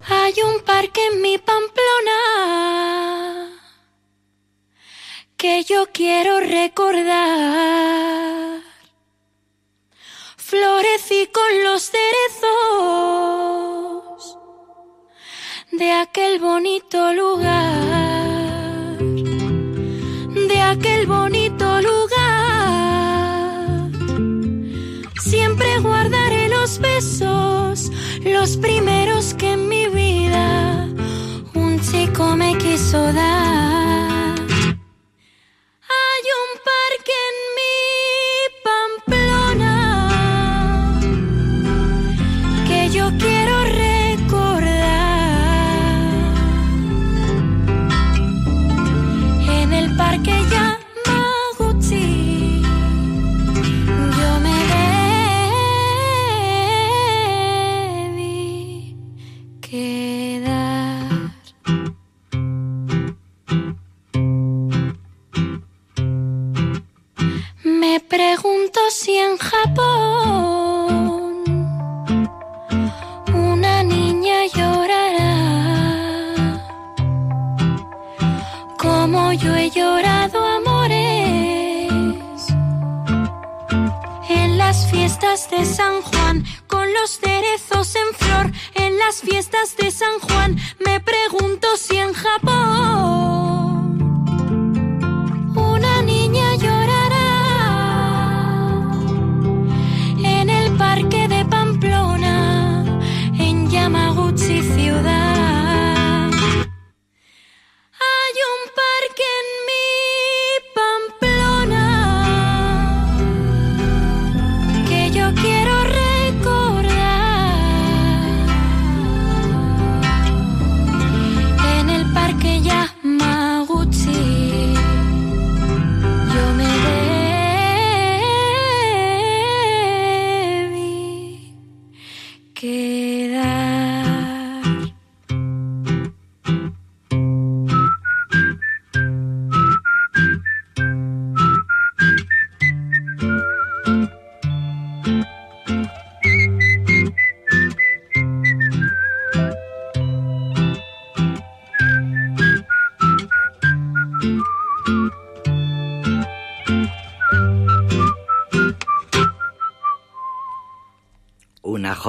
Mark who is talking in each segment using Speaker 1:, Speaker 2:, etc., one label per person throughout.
Speaker 1: Hay un parque en mi Pamplona que yo quiero recordar. Florecí con los cerezos de aquel bonito lugar, los primeros que en mi vida un chico me quiso dar.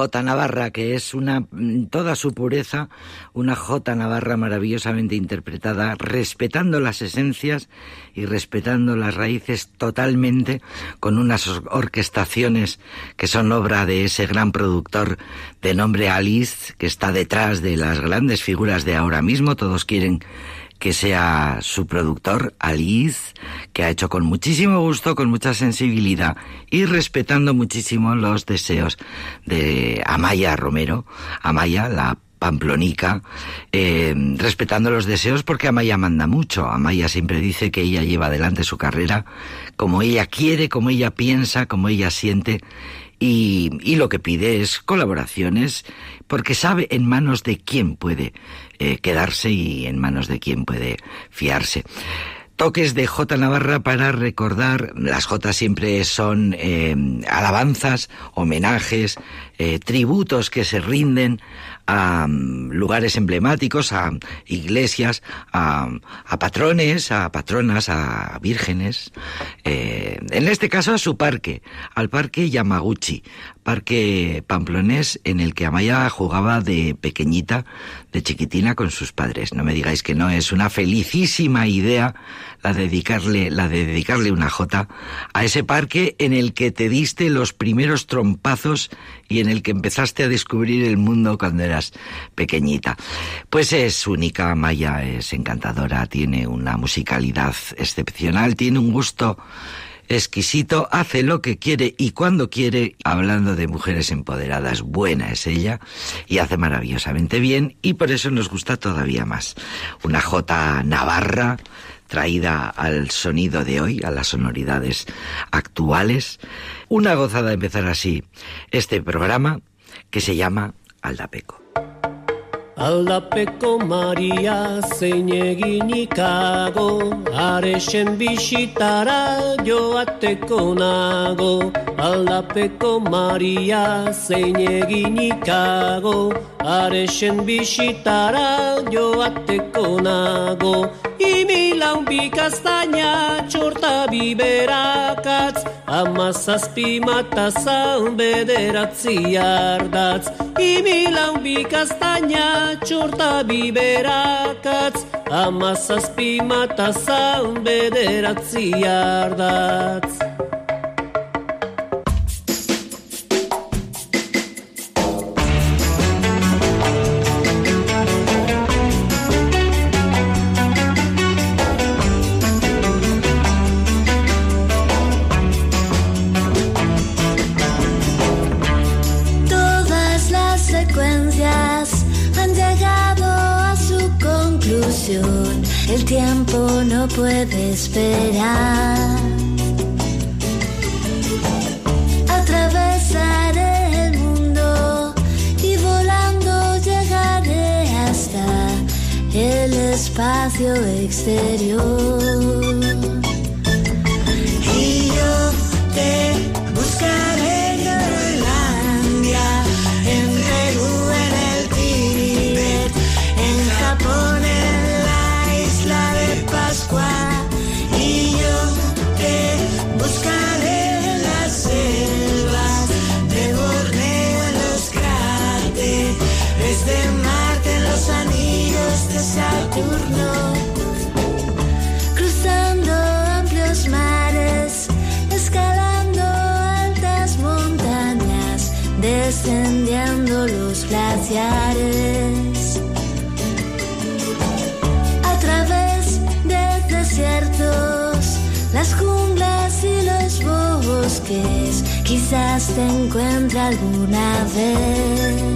Speaker 2: Jota Navarra que es una mm, toda su pureza, una Jota Navarra maravillosamente interpretada, respetando las esencias y respetando las raíces totalmente, con unas or- orquestaciones que son obra de ese gran productor de nombre Alice, que está detrás de las grandes figuras de ahora mismo. Todos quieren que sea su productor, Alice, que ha hecho con muchísimo gusto, con mucha sensibilidad y respetando muchísimo los deseos de Amaya Romero, Amaya, la pamplonica, eh, respetando los deseos porque Amaya manda mucho. Amaya siempre dice que ella lleva adelante su carrera como ella quiere, como ella piensa, como ella siente. Y, y lo que pide es colaboraciones porque sabe en manos de quién puede eh, quedarse y en manos de quién puede fiarse. Toques de J Navarra para recordar, las J siempre son eh, alabanzas, homenajes, eh, tributos que se rinden a mm, lugares emblemáticos, a iglesias, a, a patrones, a patronas, a vírgenes. eh, en este caso a su parque, al parque Yamaguchi, parque pamplonés en el que Amaya jugaba de pequeñita, de chiquitina con sus padres. No me digáis que no es una felicísima idea la de dedicarle, la de dedicarle una jota a ese parque en el que te diste los primeros trompazos y en el que empezaste a descubrir el mundo cuando eras pequeñita. Pues es única, Amaya es encantadora, tiene una musicalidad excepcional, tiene un gusto exquisito, hace lo que quiere y cuando quiere, hablando de mujeres empoderadas, buena es ella y hace maravillosamente bien y por eso nos gusta todavía más. Una J Navarra traída al sonido de hoy, a las sonoridades actuales. Una gozada empezar así este programa que se llama Aldapeco.
Speaker 3: Aldapeko Maria zein eginikago Aresen bisitara joateko nago. Aldapeko Maria zein eginikago Aresen bisitara joateko nago. Imilaun bikaztaina txorta biberakatz Amazazpi matazan bederatzi ardatz. Imilaun bikaztaina txorta biberakatz Amazazpi matazan bederatzi ardatz
Speaker 4: esperar. Atravesaré el mundo y volando llegaré hasta el espacio exterior. Te encuentre alguna vez.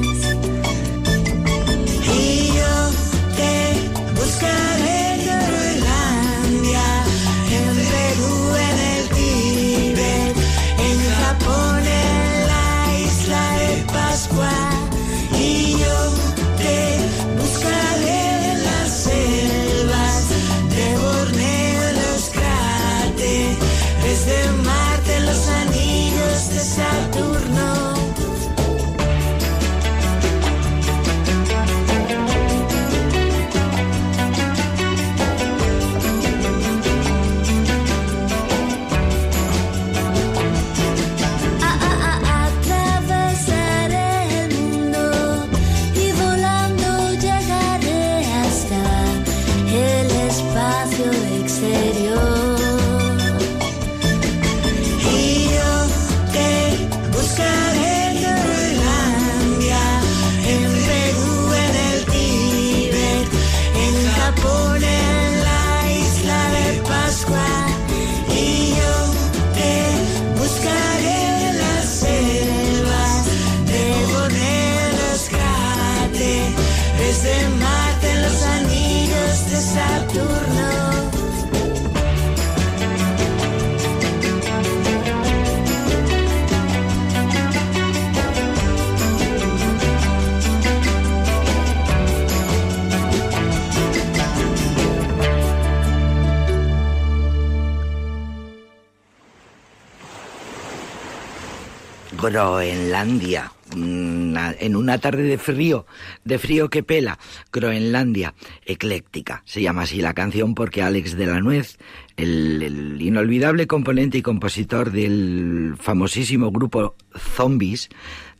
Speaker 2: Groenlandia. En una tarde de frío, de frío que pela, Groenlandia, ecléctica. Se llama así la canción porque Alex de la Nuez, el, el inolvidable componente y compositor del famosísimo grupo Zombies,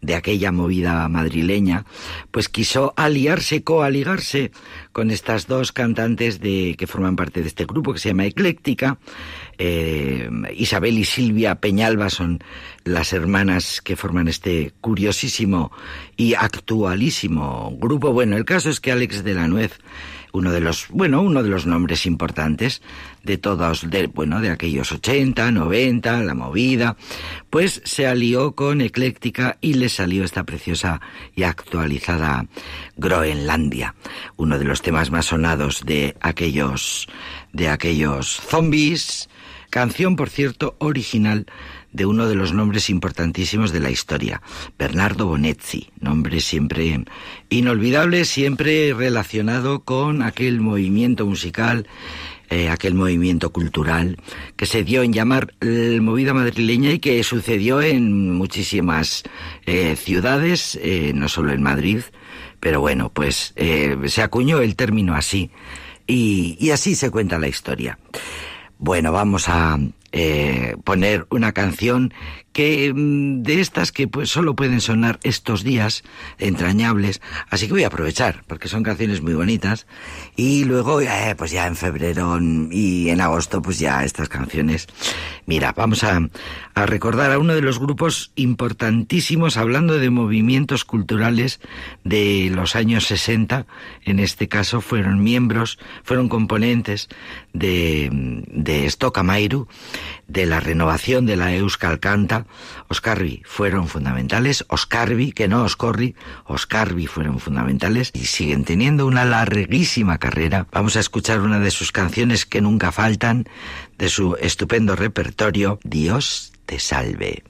Speaker 2: de aquella movida madrileña, pues quiso aliarse, coaligarse con estas dos cantantes de, que forman parte de este grupo que se llama Ecléctica. Eh, Isabel y Silvia Peñalba son las hermanas que forman este curiosísimo y actualísimo grupo. Bueno, el caso es que Alex de la Nuez uno de los, bueno, uno de los nombres importantes de todos, de, bueno, de aquellos 80, 90, la movida, pues se alió con Ecléctica y le salió esta preciosa y actualizada Groenlandia, uno de los temas más sonados de aquellos, de aquellos zombies, canción, por cierto, original de uno de los nombres importantísimos de la historia, Bernardo Bonezzi, nombre siempre inolvidable, siempre relacionado con aquel movimiento musical eh, aquel movimiento cultural que se dio en llamar el movida madrileña y que sucedió en muchísimas eh, ciudades, eh, no solo en Madrid, pero bueno, pues se acuñó el término así y así se cuenta la historia. Bueno, vamos a eh, poner una canción que mm, de estas que pues solo pueden sonar estos días entrañables, así que voy a aprovechar porque son canciones muy bonitas. Y luego eh, pues ya en febrero y en agosto pues ya estas canciones. Mira, vamos a, a recordar a uno de los grupos importantísimos hablando de movimientos culturales de los años 60, en este caso fueron miembros, fueron componentes de, de Stocamairu de la renovación de la Euskal Canta, Oscarvi fueron fundamentales, Oscarvi, que no Oscorri, Oscarvi fueron fundamentales y siguen teniendo una larguísima carrera. Vamos a escuchar una de sus canciones que nunca faltan, de su estupendo repertorio, Dios te salve.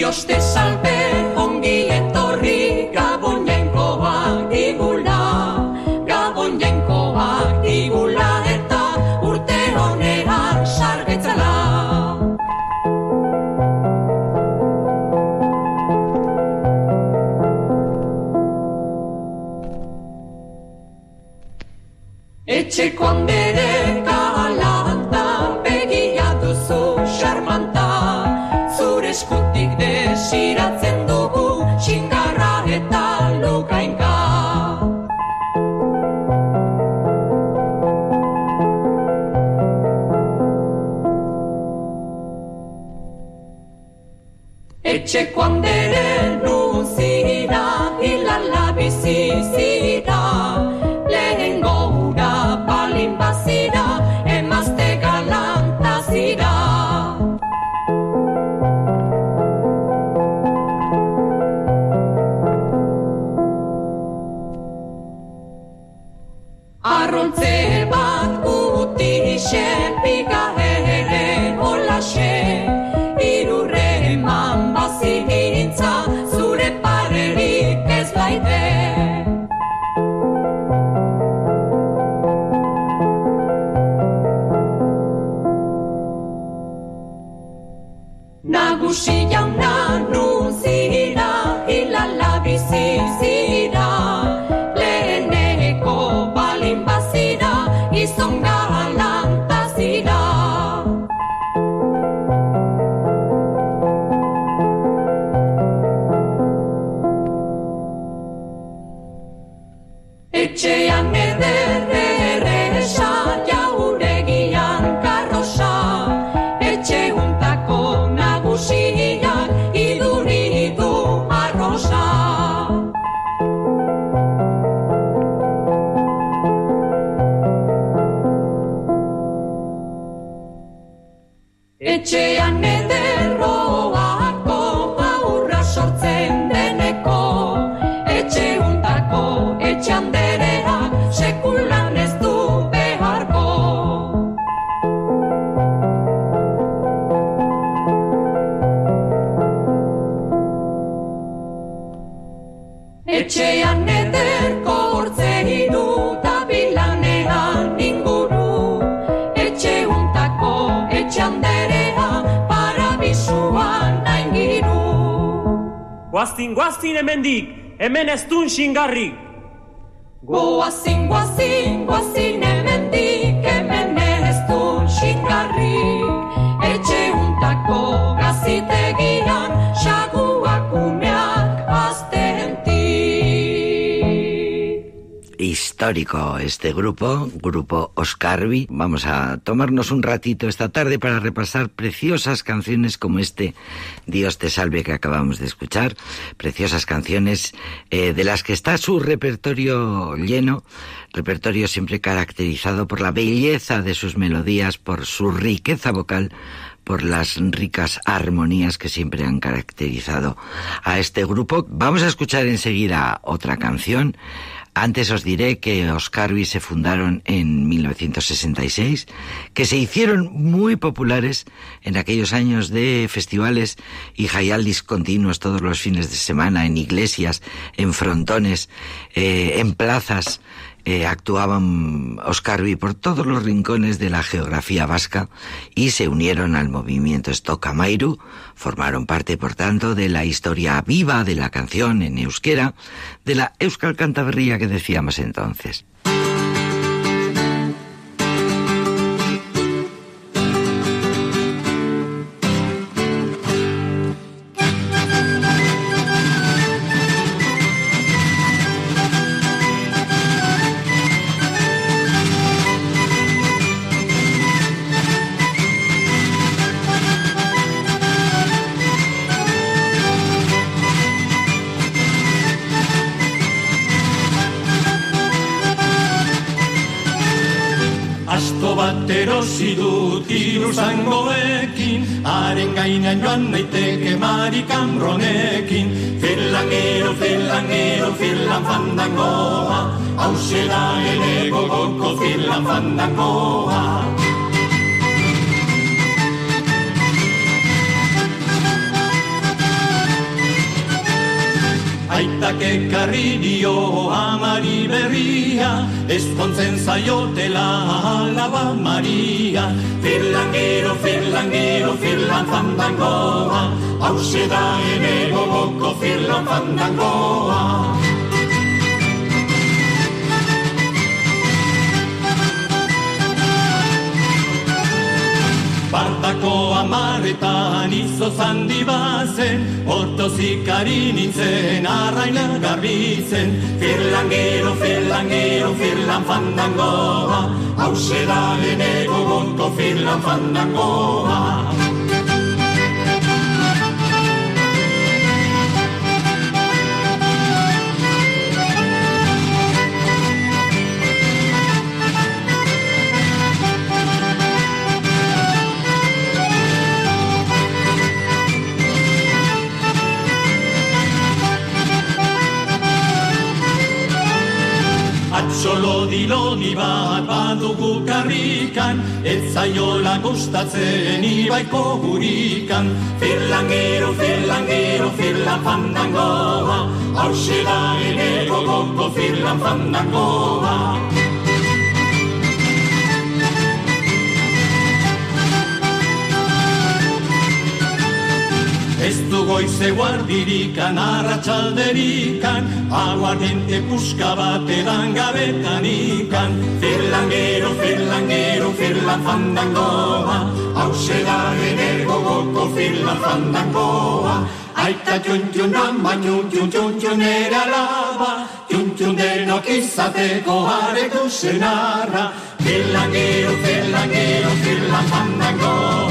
Speaker 5: Dios te salve, ongi etorri, gabon jainkoak digula, gabon jainkoak digula eta urte honera sargetzala. Etxeko handere C'è quando non si dà, il lallabi si si dà. 夕阳
Speaker 6: Guaztin hemendik, hemen ez dun xingarrik.
Speaker 5: Goazin, goazin, goazin
Speaker 2: Histórico este grupo, grupo Oscarvi. Vamos a tomarnos un ratito esta tarde para repasar preciosas canciones como este Dios te salve que acabamos de escuchar. Preciosas canciones eh, de las que está su repertorio lleno, repertorio siempre caracterizado por la belleza de sus melodías, por su riqueza vocal, por las ricas armonías que siempre han caracterizado a este grupo. Vamos a escuchar enseguida otra canción. Antes os diré que Oscarvi se fundaron en 1966, que se hicieron muy populares en aquellos años de festivales y jayaldis continuos todos los fines de semana en iglesias, en frontones, eh, en plazas eh, actuaban Oscarvi por todos los rincones de la geografía vasca y se unieron al movimiento Mairu, formaron parte, por tanto, de la historia viva de la canción en euskera, de la Euskal Cantaberría que decíamos entonces.
Speaker 7: gainean joan daiteke marikan ronekin. Filangero, filangero, filan fandangoa, hausela ere gogoko filan fandangoa. Filangero, filan fandangoa, Aitak ekarri dio amari berria, ezkontzen zaiotela alaba maria. Firlangero, firlangero, firlan fandangoa, hause da ene gogoko firlan fandangoa. Bartako amaretan izo zandi bazen, otozikari nintzen arraina garbitzen. Firlangero, firlangero, firlan fandangoa, hause da enego gonko firlan fandangoa. Atxolodi lodi bat badugu karrikan, ez zaiola gustatzen ibaiko gurikan. Firlangero, firlangero, firlan fandangoa, hause da ene gogoko firlan fandangoa. Ez du goize guardirikan, arratxalderikan, aguardiente puska bat edan gabetan ikan. Firlangero, firlangero, firlan fandangoa, hause da energo goko firlan fandangoa. Aita txun txun ama txun txun txun txun ere alaba, txun txun denok izateko aretu zenarra. Firlangero, firlangero, firlan fandangoa,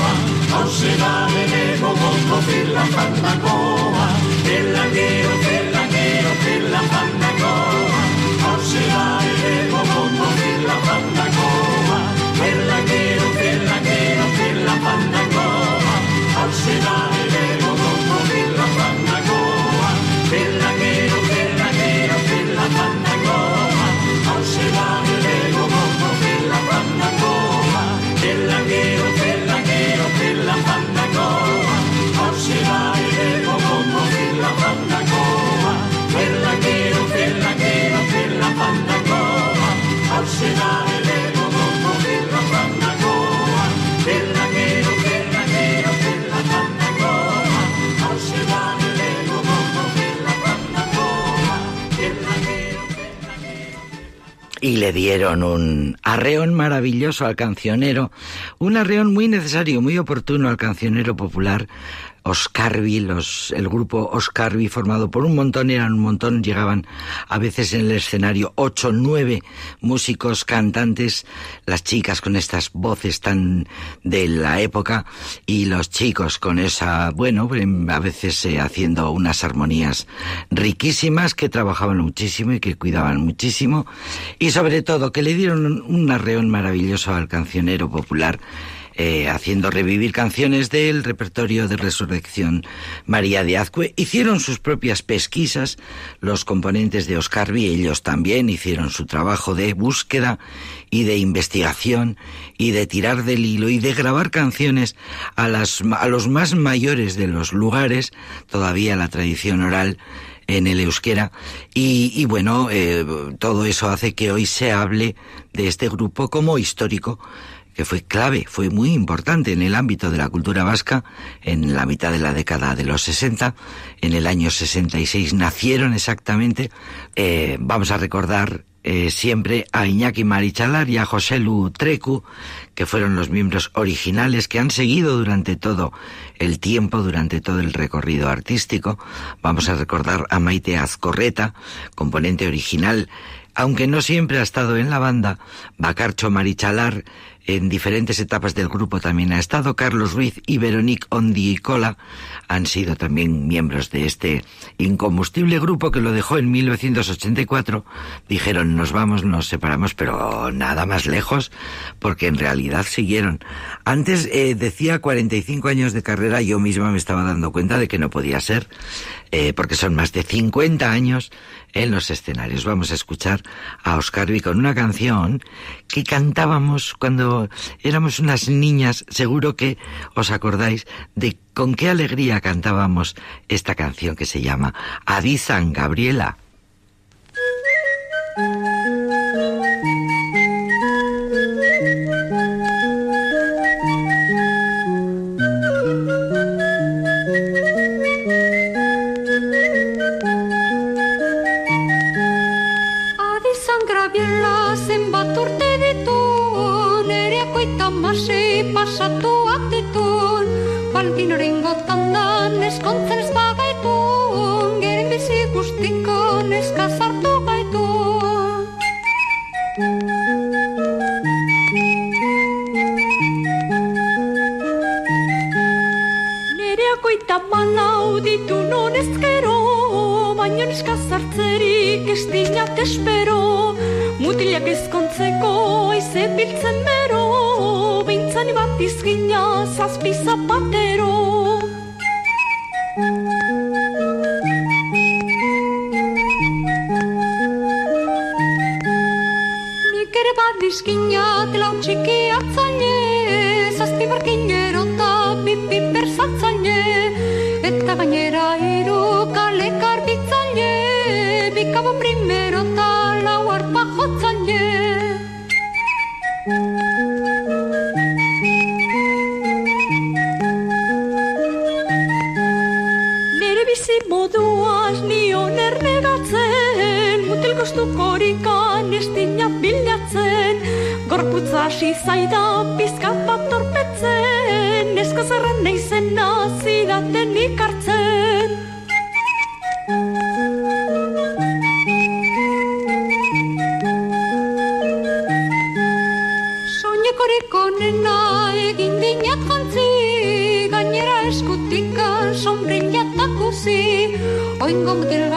Speaker 7: hause da energo goko firlan fandangoa. Firlangero, firlangero,
Speaker 2: dieron un arreón maravilloso al cancionero, un arreón muy necesario, muy oportuno al cancionero popular. Oscarvi, los, el grupo Oscarvi formado por un montón, eran un montón, llegaban a veces en el escenario ocho, nueve músicos, cantantes, las chicas con estas voces tan de la época y los chicos con esa, bueno, a veces eh, haciendo unas armonías riquísimas que trabajaban muchísimo y que cuidaban muchísimo y sobre todo que le dieron un arreón maravilloso al cancionero popular eh, haciendo revivir canciones del repertorio de Resurrección María de Azcue. Hicieron sus propias pesquisas, los componentes de Oscar y ellos también hicieron su trabajo de búsqueda y de investigación y de tirar del hilo y de grabar canciones a, las, a los más mayores de los lugares, todavía la tradición oral en el euskera y, bueno, eh, todo eso hace que hoy se hable de este grupo como histórico que fue clave, fue muy importante en el ámbito de la cultura vasca en la mitad de la década de los 60. En el año 66 nacieron exactamente. Eh, vamos a recordar eh, siempre a Iñaki Marichalar y a José Lu Trecu, que fueron los miembros originales que han seguido durante todo el tiempo, durante todo el recorrido artístico. Vamos a recordar a Maite Azcorreta, componente original, aunque no siempre ha estado en la banda, Bacarcho Marichalar en diferentes etapas del grupo también ha estado. Carlos Ruiz y Veronique Ondicola han sido también miembros de este incombustible grupo que lo dejó en 1984. Dijeron, nos vamos, nos separamos, pero nada más lejos, porque en realidad siguieron. Antes eh, decía 45 años de carrera, yo misma me estaba dando cuenta de que no podía ser, eh, porque son más de 50 años en los escenarios. Vamos a escuchar a Oscar con una canción que cantábamos cuando éramos unas niñas. Seguro que os acordáis de con qué alegría cantábamos esta canción que se llama Adizan Gabriela.
Speaker 8: Espero. Mutilak ezkontzeko aize biltzen bero Bintzani bat izgina zazpi zapatero. Nik ere bat izgina telau txiki atzaine Zazpi barkinero cantaba primero tal agua bajo Nere bizi moduaz nion ernegatzen, mutil
Speaker 9: kostukorikan estina bilatzen, gorputza hasi zaida pizka bat torpetzen, neskozerran neizen nazidaten ikar I'm going to get it.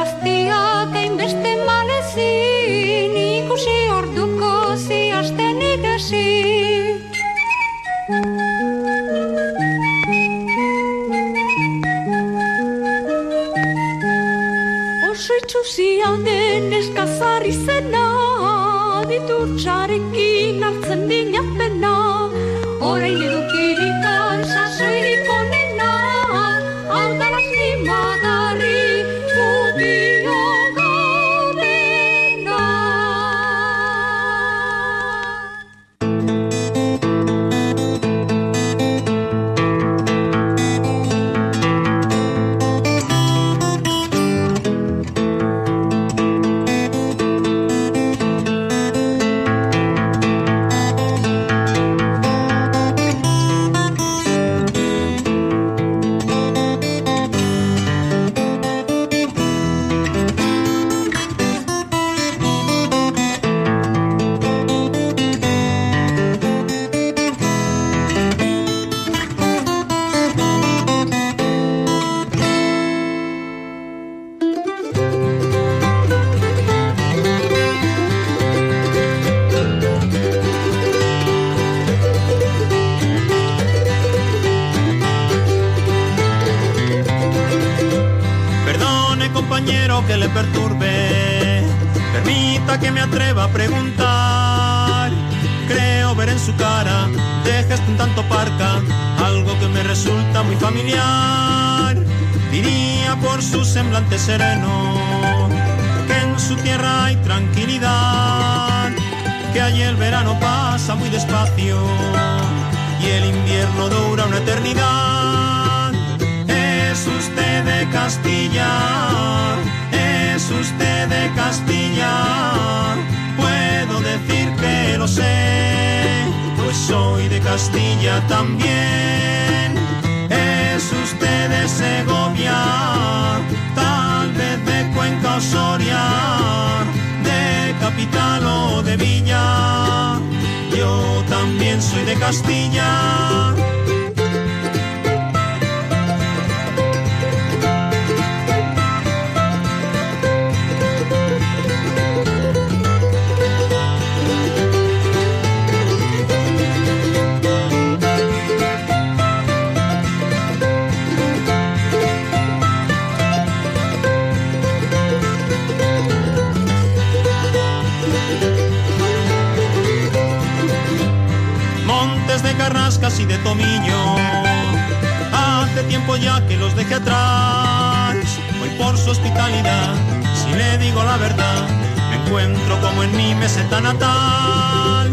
Speaker 9: Ya que los dejé atrás. Hoy por su hospitalidad, si le digo la verdad, me encuentro como en mi meseta natal.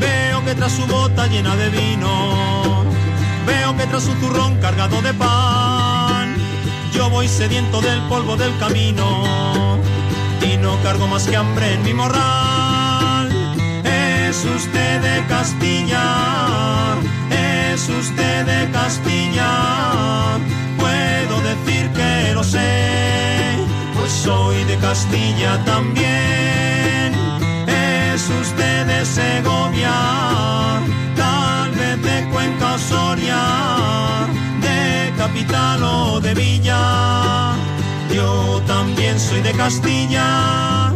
Speaker 9: Veo que tras su bota llena de vino, veo que tras su zurrón cargado de pan, yo voy sediento del polvo del camino y no cargo más que hambre en mi morral. Es usted de Castilla, es usted de Castilla, puedo decir que lo sé, pues soy de Castilla también. Es usted de Segovia, tal vez de Cuenca Soria, de capital o de villa. Yo también soy de Castilla.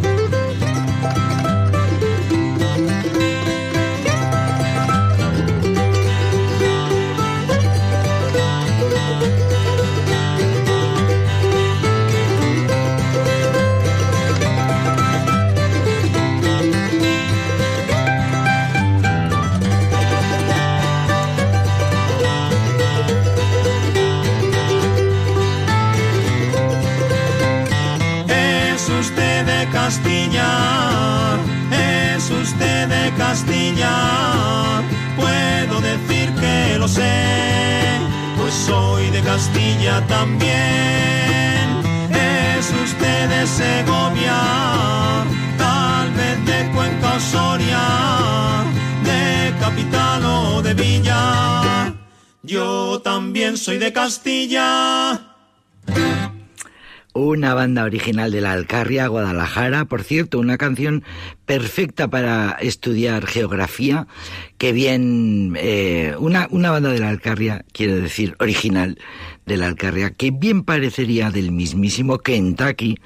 Speaker 9: Castilla, es usted de Castilla, puedo decir que lo sé, pues soy de Castilla también. Es usted de Segovia, tal vez de Cuenca o Soria, de capital o de villa. Yo también soy de Castilla.
Speaker 2: Una banda original de la Alcarria, Guadalajara, por cierto, una canción perfecta para estudiar geografía, que bien, eh, una, una banda de la Alcarria, quiero decir, original de la Alcarria, que bien parecería del mismísimo Kentucky,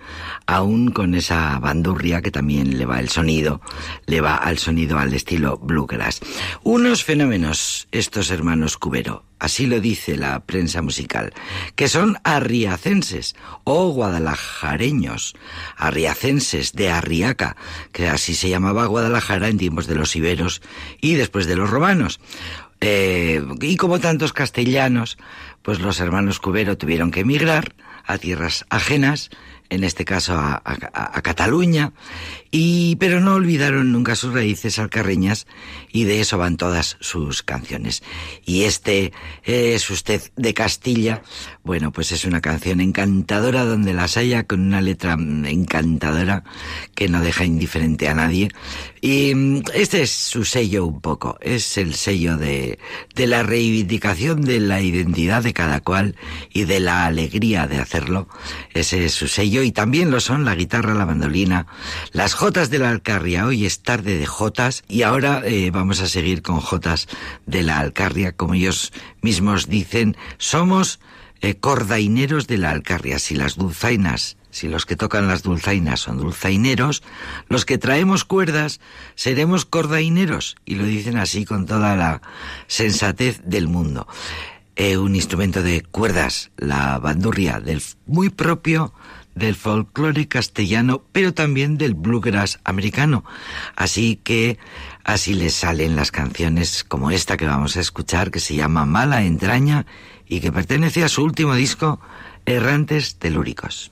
Speaker 2: aún con esa bandurria que también le va el sonido, le va al sonido al estilo bluegrass. Unos fenómenos, estos hermanos Cubero, así lo dice la prensa musical, que son arriacenses o guadalajareños, arriacenses de Arriaca, que así se llamaba Guadalajara en tiempos de los iberos y después de los romanos. Eh, y como tantos castellanos, pues los hermanos Cubero tuvieron que emigrar a tierras ajenas, en este caso a, Cataluña, y pero no olvidaron nunca sus raíces alcarreñas y de eso van todas sus canciones. Y este es usted de Castilla, bueno, pues es una canción encantadora donde las haya con una letra encantadora que no deja indiferente a nadie. Y este es su sello un poco, es el sello de, de la reivindicación de la identidad de cada cual y de la alegría de hacerlo. Ese es su sello y también lo son la guitarra, la mandolina, las jotas de la Alcarria. Hoy es tarde de jotas y ahora eh, vamos a seguir con jotas de la Alcarria. Como ellos mismos dicen, somos eh, cordaineros de la Alcarria. Si las dulzainas, si los que tocan las dulzainas son dulzaineros, los que traemos cuerdas seremos cordaineros. Y lo dicen así con toda la sensatez del mundo. Eh, un instrumento de cuerdas, la bandurria, del muy propio del folclore castellano, pero también del bluegrass americano. Así que así les salen las canciones como esta que vamos a escuchar, que se llama Mala Entraña y que pertenece a su último disco, Errantes Telúricos.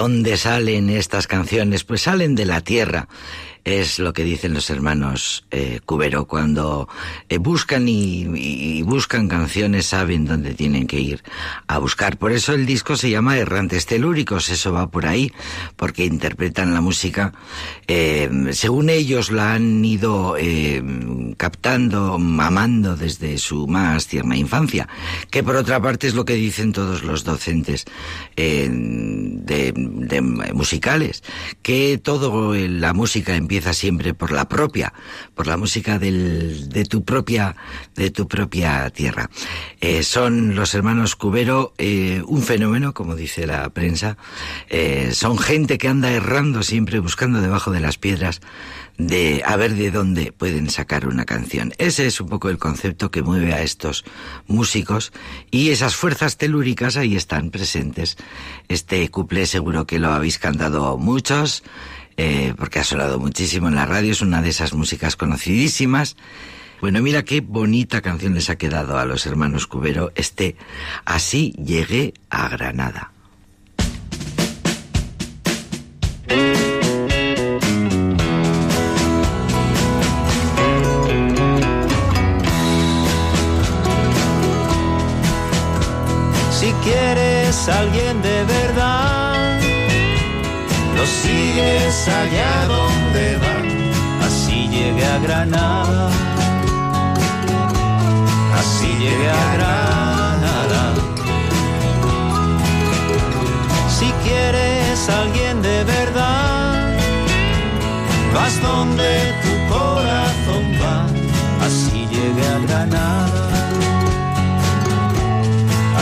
Speaker 2: Dónde salen estas canciones? Pues salen de la tierra es lo que dicen los hermanos eh, Cubero. Cuando eh, buscan y, buscan canciones, saben dónde tienen que ir a buscar. Por eso el disco se llama Errantes Telúricos, eso va por ahí, porque interpretan la música eh, según ellos la han ido captando, amando desde su más tierna infancia, que por otra parte es lo que dicen todos los docentes de, musicales, que todo la música en siempre por la propia, por la música del, de tu propia, de tu propia tierra. Eh, son los hermanos Cubero eh, un fenómeno, como dice la prensa. Eh, son gente que anda errando siempre buscando debajo de las piedras de a ver de dónde pueden sacar una canción. Ese es un poco el concepto que mueve a estos músicos y esas fuerzas telúricas ahí están presentes. Este cuplé seguro que lo habéis cantado muchos. Eh, porque ha sonado muchísimo en la radio, es una de esas músicas conocidísimas. Bueno, mira qué bonita canción les ha quedado a los hermanos Cubero este Así llegué a Granada.
Speaker 10: Si quieres alguien de verdad, lo sigues allá donde va. Así llegué a Granada, así llegué a Granada. Si quieres alguien de verdad, vas donde tu corazón va. Así llegué a Granada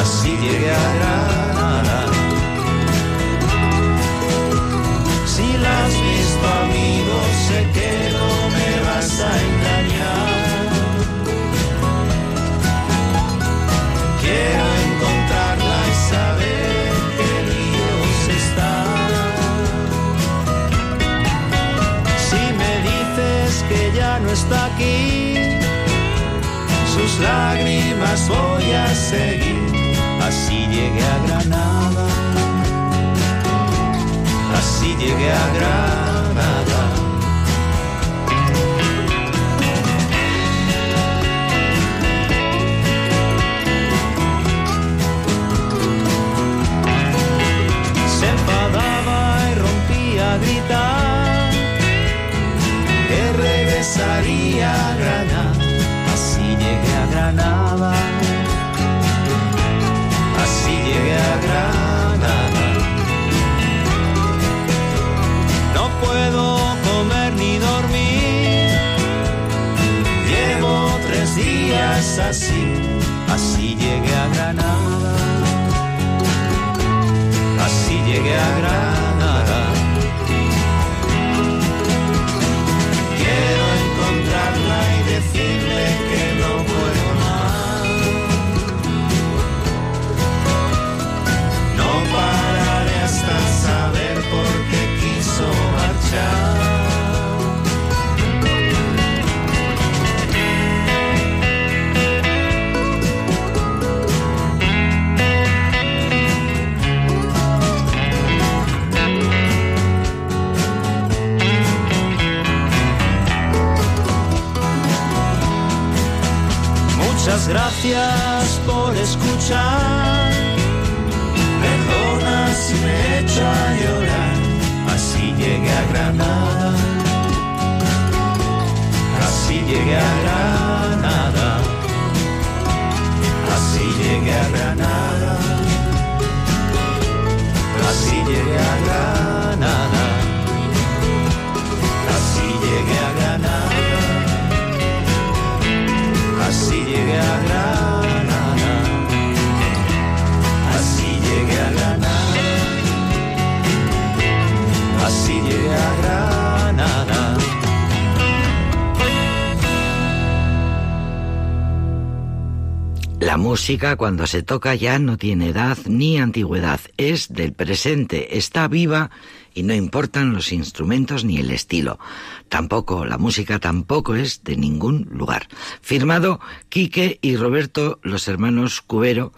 Speaker 10: así llegué a Granada. Si la has visto, amigo, sé que no me vas a engañar. Quiero encontrarla y saber qué líos está. Si me dices que ya no está aquí, sus lágrimas voy a seguir así llegué a Granada, así llegué a Granada. Se enfadaba y rompía a gritar que regresaría a Granada, así llegué a Granada así llegué a Granada. Días así, Gracias por escuchar. Perdona si me he hecho a llorar, así llegué a Granada, así llegué a Granada, así llegué a Granada,
Speaker 2: La música cuando se toca ya no tiene edad ni antigüedad, es del presente, está viva y no importan los instrumentos ni el estilo. Tampoco, la música tampoco es de ningún lugar. Firmado Quique y Roberto, los hermanos Cubero,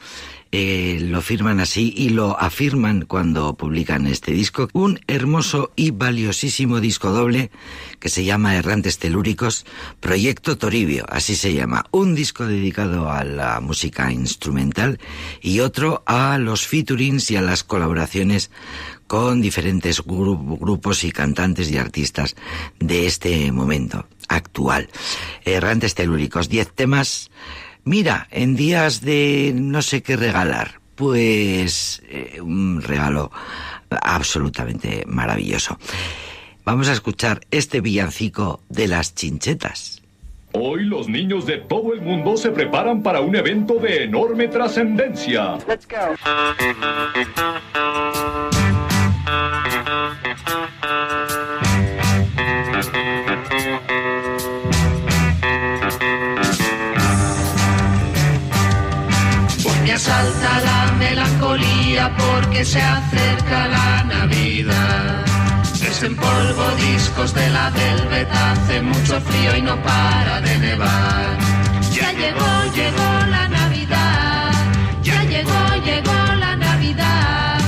Speaker 2: eh, lo firman así y lo afirman cuando publican este disco. Un hermoso y valiosísimo disco doble que se llama Errantes Telúricos, Proyecto Toribio, así se llama. Un disco dedicado a la música instrumental y otro a los featurings y a las colaboraciones con diferentes gru- grupos y cantantes y artistas de este momento actual. Errantes Telúricos, 10 temas. Mira, en días de no sé qué regalar, pues eh, un regalo absolutamente maravilloso. Vamos a escuchar este villancico de las chinchetas.
Speaker 11: Hoy los niños de todo el mundo se preparan para un evento de enorme trascendencia.
Speaker 12: Me porque se acerca la Navidad.
Speaker 13: Desempolvo discos de la Velvet, hace mucho frío y no para de nevar.
Speaker 4: Ya llegó, llegó la Navidad. Ya llegó, llegó la Navidad.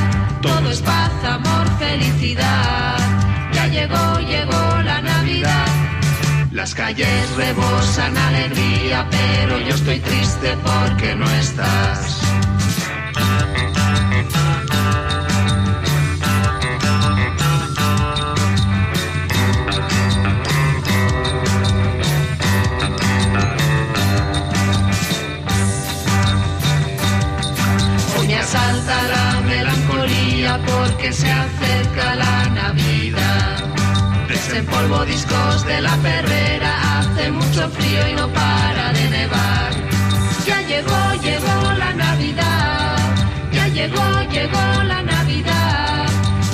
Speaker 4: Todo es paz, amor, felicidad. Ya llegó, llegó la Navidad.
Speaker 13: Las calles rebosan alegría, pero yo estoy triste porque no estás. Porque se acerca la Navidad. Desempolvo discos de la perrera, hace mucho frío y no para de nevar.
Speaker 4: Ya llegó, llegó la Navidad. Ya llegó, llegó la Navidad.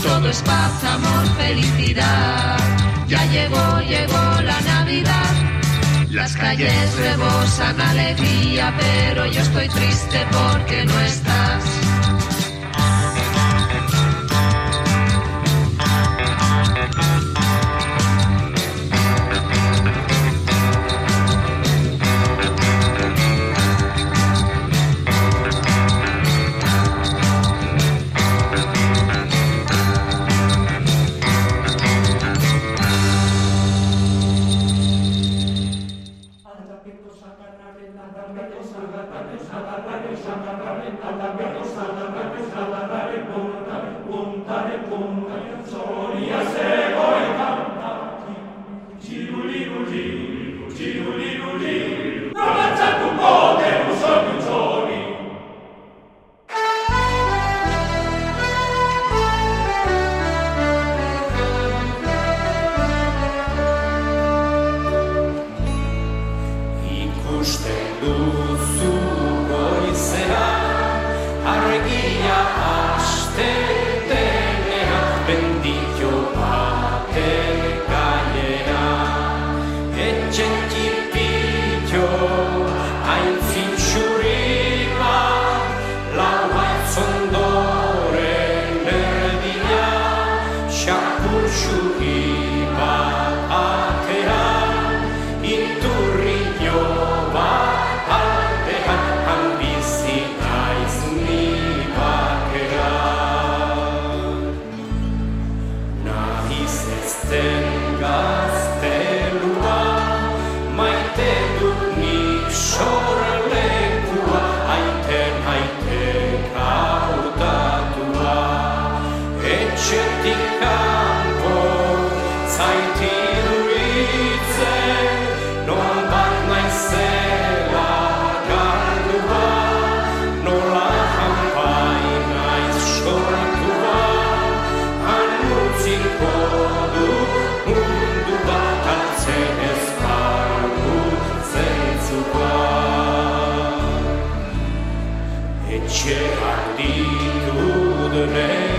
Speaker 13: Todo es paz, amor, felicidad. Ya llegó, llegó la Navidad. Las calles rebosan alegría, pero yo estoy triste porque no estás.
Speaker 14: Gdzie Antiku dnej?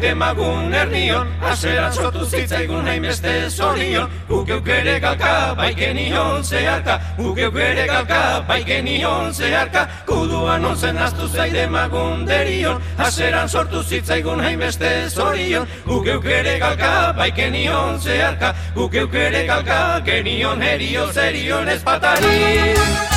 Speaker 14: demagun ernion, aseran sortu zitzaigun hain beste zorion, guk eukere galka, baikenion zeharka, guk eukere galka, baikenion zeharka, kuduan onzen aztu zaide magun derion, aseran sortu zitzaigun hain beste zorion, guk eukere galka, baikenion zeharka, guk eukere galka, genion herio zerion ez patari.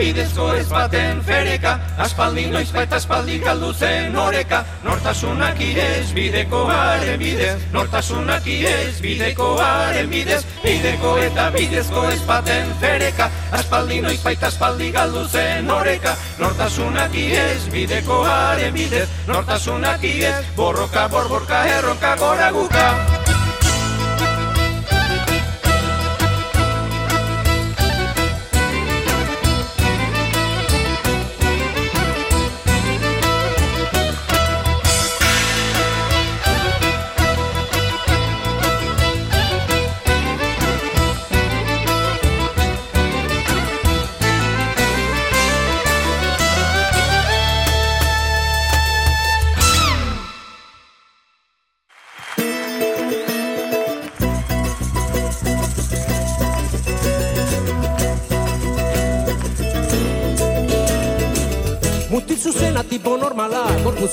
Speaker 14: Bidezko ez baten fereka. Aspaldi noiz baita aspaldi galdu zen oreka. Nortasunak irez bidekoaren bidez. Nortasunak irez bidekoaren bidez. Bideko eta bidezko ez baten fereka. Aspaldi noiz baita aspaldi galdu zen oreka. Nortasunak irez bidekoaren bidez. Nortasunak irez borroka borborka erronka gora guka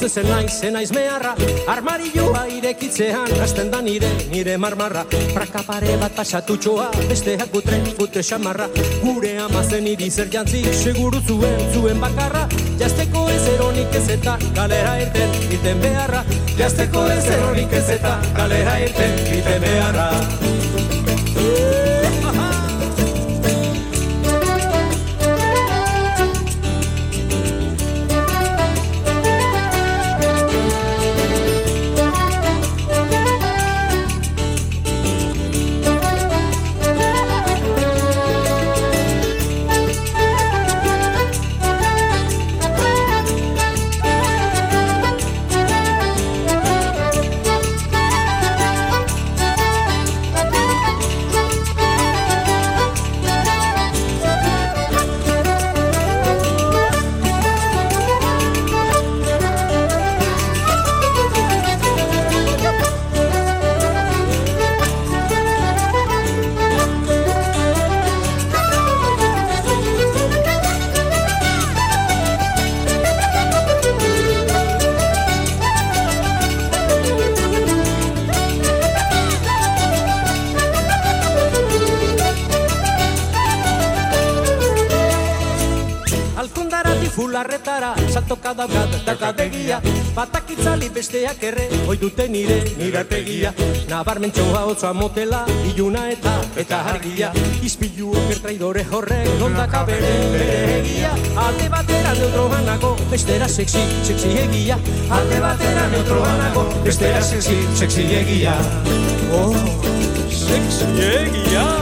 Speaker 15: ezen naiz, zenaiz meharra Armarioa irekitzean, hasten da nire, nire marmarra. Praka pare bat pasatutxoa, besteak butre, butre xamarra. Gure amazen iri zer jantzi, seguru zuen, zuen bakarra. Jazteko ez eronik ez eta, galera irten, irten beharra. Jazteko ez eronik ez eta, galera irten, irten beharra besteak erre, oi dute nire nire arpegia Nabarmentxoa hotza motela, iluna eta eta argia. Izpilu oker traidore horrek, nondaka bere bere egia. Alde batera neutroganago, bestera sexy, sexy egia. Alde batera neutroganago, bestera sexy, sexy egia. Oh, sexy egia